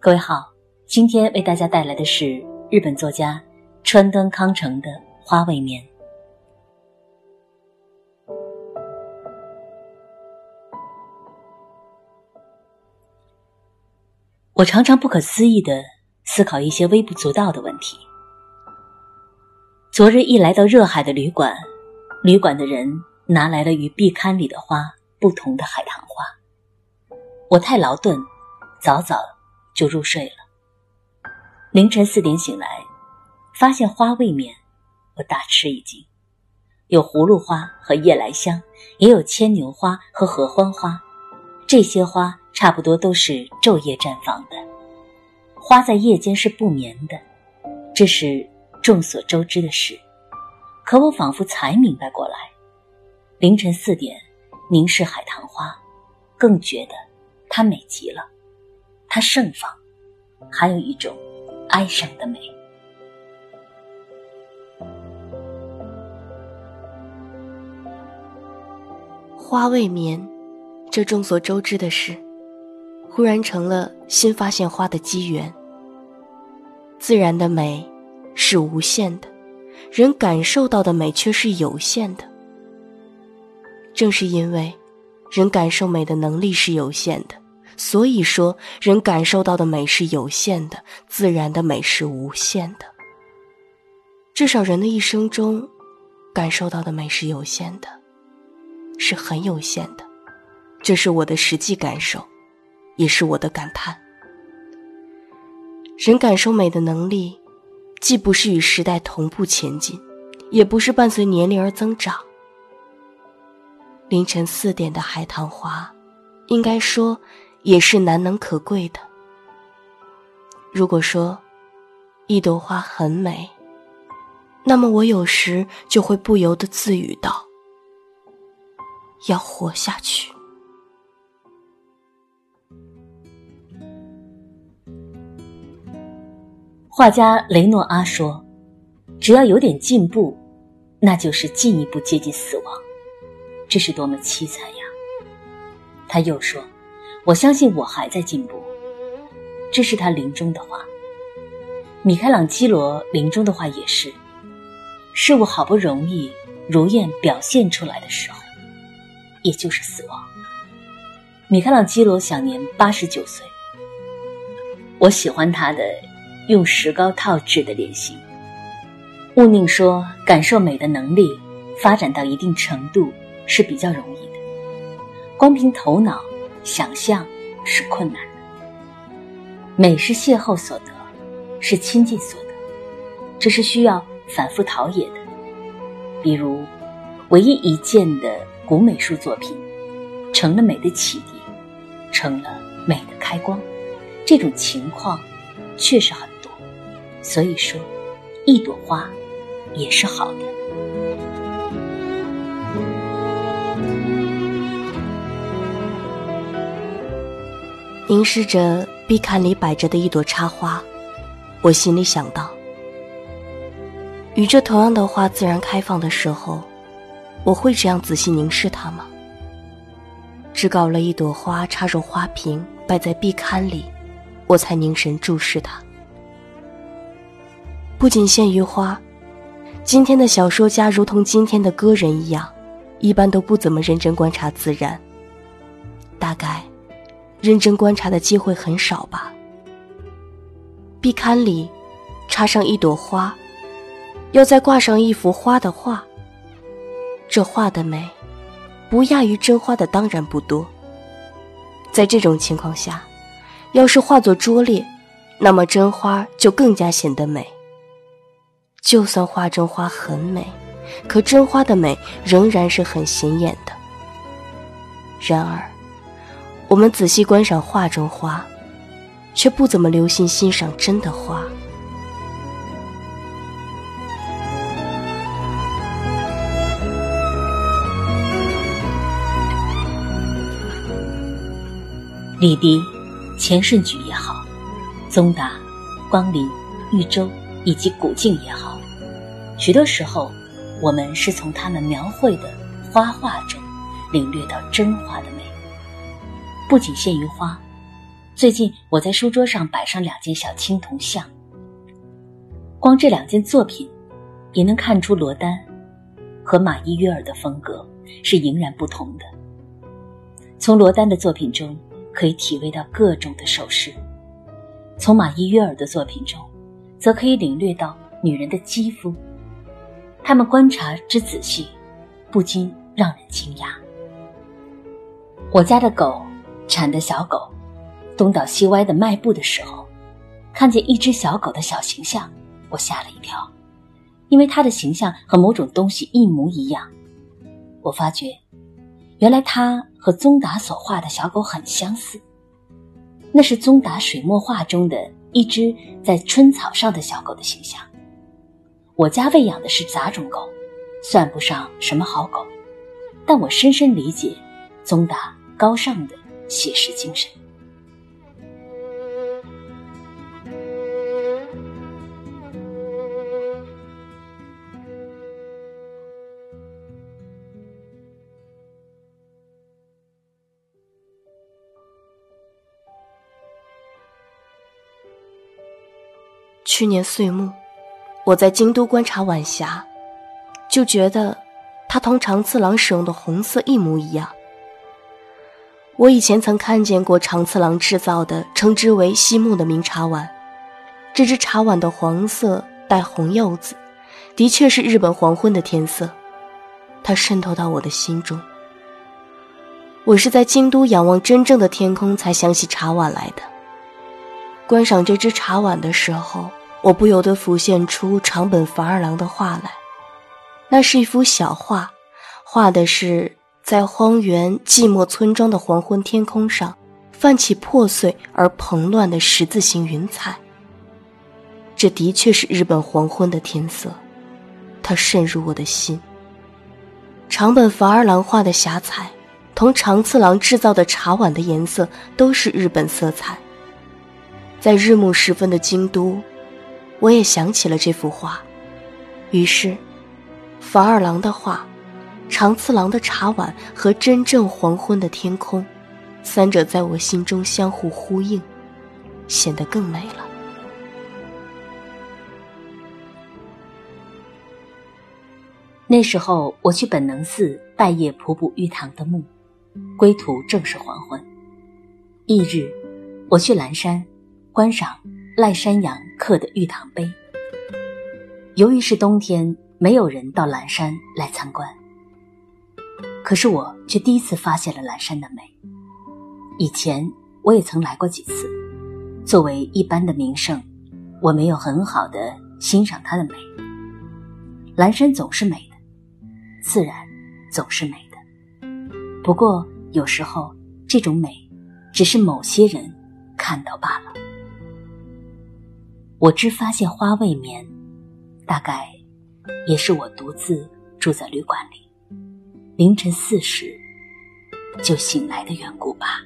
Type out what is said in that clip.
各位好，今天为大家带来的是日本作家川端康成的《花未眠》。我常常不可思议的思考一些微不足道的问题。昨日一来到热海的旅馆，旅馆的人拿来了与壁龛里的花不同的海棠花。我太劳顿，早早就入睡了。凌晨四点醒来，发现花未眠，我大吃一惊。有葫芦花和夜来香，也有牵牛花和合欢花。这些花差不多都是昼夜绽放的。花在夜间是不眠的，这是众所周知的事。可我仿佛才明白过来。凌晨四点，凝视海棠花，更觉得。它美极了，它盛放，还有一种哀伤的美。花未眠，这众所周知的事，忽然成了新发现花的机缘。自然的美是无限的，人感受到的美却是有限的。正是因为。人感受美的能力是有限的，所以说人感受到的美是有限的，自然的美是无限的。至少人的一生中，感受到的美是有限的，是很有限的。这是我的实际感受，也是我的感叹。人感受美的能力，既不是与时代同步前进，也不是伴随年龄而增长。凌晨四点的海棠花，应该说也是难能可贵的。如果说一朵花很美，那么我有时就会不由得自语道：“要活下去。”画家雷诺阿说：“只要有点进步，那就是进一步接近死亡。”这是多么凄惨呀！他又说：“我相信我还在进步。”这是他临终的话。米开朗基罗临终的话也是：“事物好不容易如愿表现出来的时候，也就是死亡。”米开朗基罗享年八十九岁。我喜欢他的用石膏套制的脸型。勿宁说：“感受美的能力发展到一定程度。”是比较容易的，光凭头脑想象是困难的。美是邂逅所得，是亲近所得，这是需要反复陶冶的。比如，唯一一件的古美术作品，成了美的启迪，成了美的开光，这种情况确实很多。所以说，一朵花也是好的。凝视着壁龛里摆着的一朵插花，我心里想到：与这同样的花自然开放的时候，我会这样仔细凝视它吗？只搞了一朵花插入花瓶，摆在壁龛里，我才凝神注视它。不仅限于花，今天的小说家如同今天的歌人一样，一般都不怎么认真观察自然。大概。认真观察的机会很少吧。壁龛里插上一朵花，要再挂上一幅花的画。这画的美，不亚于真花的当然不多。在这种情况下，要是画作拙劣，那么真花就更加显得美。就算画真花很美，可真花的美仍然是很显眼的。然而。我们仔细观赏画中花，却不怎么留心欣赏真的花。李迪、钱顺举也好，宗达、光林、豫州以及古静也好，许多时候，我们是从他们描绘的花画中领略到真花的。不仅限于花，最近我在书桌上摆上两件小青铜像，光这两件作品，也能看出罗丹和马伊约尔的风格是迥然不同的。从罗丹的作品中可以体味到各种的手势，从马伊约尔的作品中，则可以领略到女人的肌肤。他们观察之仔细，不禁让人惊讶。我家的狗，产的小狗，东倒西歪的迈步的时候，看见一只小狗的小形象，我吓了一跳，因为它的形象和某种东西一模一样。我发觉，原来它和宗达所画的小狗很相似。那是宗达水墨画中的一只在春草上的小狗的形象。我家喂养的是杂种狗，算不上什么好狗，但我深深理解宗达高尚的写实精神。去年岁末。我在京都观察晚霞，就觉得它同长次郎使用的红色一模一样。我以前曾看见过长次郎制造的称之为“西木”的名茶碗，这只茶碗的黄色带红柚子，的确是日本黄昏的天色，它渗透到我的心中。我是在京都仰望真正的天空，才想起茶碗来的。观赏这只茶碗的时候。我不由得浮现出长本繁二郎的画来，那是一幅小画，画的是在荒原寂寞村庄的黄昏天空上泛起破碎而蓬乱的十字形云彩。这的确是日本黄昏的天色，它渗入我的心。长本繁二郎画的霞彩，同长次郎制造的茶碗的颜色都是日本色彩，在日暮时分的京都。我也想起了这幅画，于是，法二郎的画、长次郎的茶碗和真正黄昏的天空，三者在我心中相互呼应，显得更美了。那时候我去本能寺拜谒普普玉堂的墓，归途正是黄昏。翌日，我去蓝山观赏。赖山羊刻的玉堂碑。由于是冬天，没有人到蓝山来参观。可是我却第一次发现了蓝山的美。以前我也曾来过几次，作为一般的名胜，我没有很好的欣赏它的美。蓝山总是美的，自然总是美的。不过有时候这种美，只是某些人看到罢了。我只发现花未眠，大概也是我独自住在旅馆里，凌晨四时就醒来的缘故吧。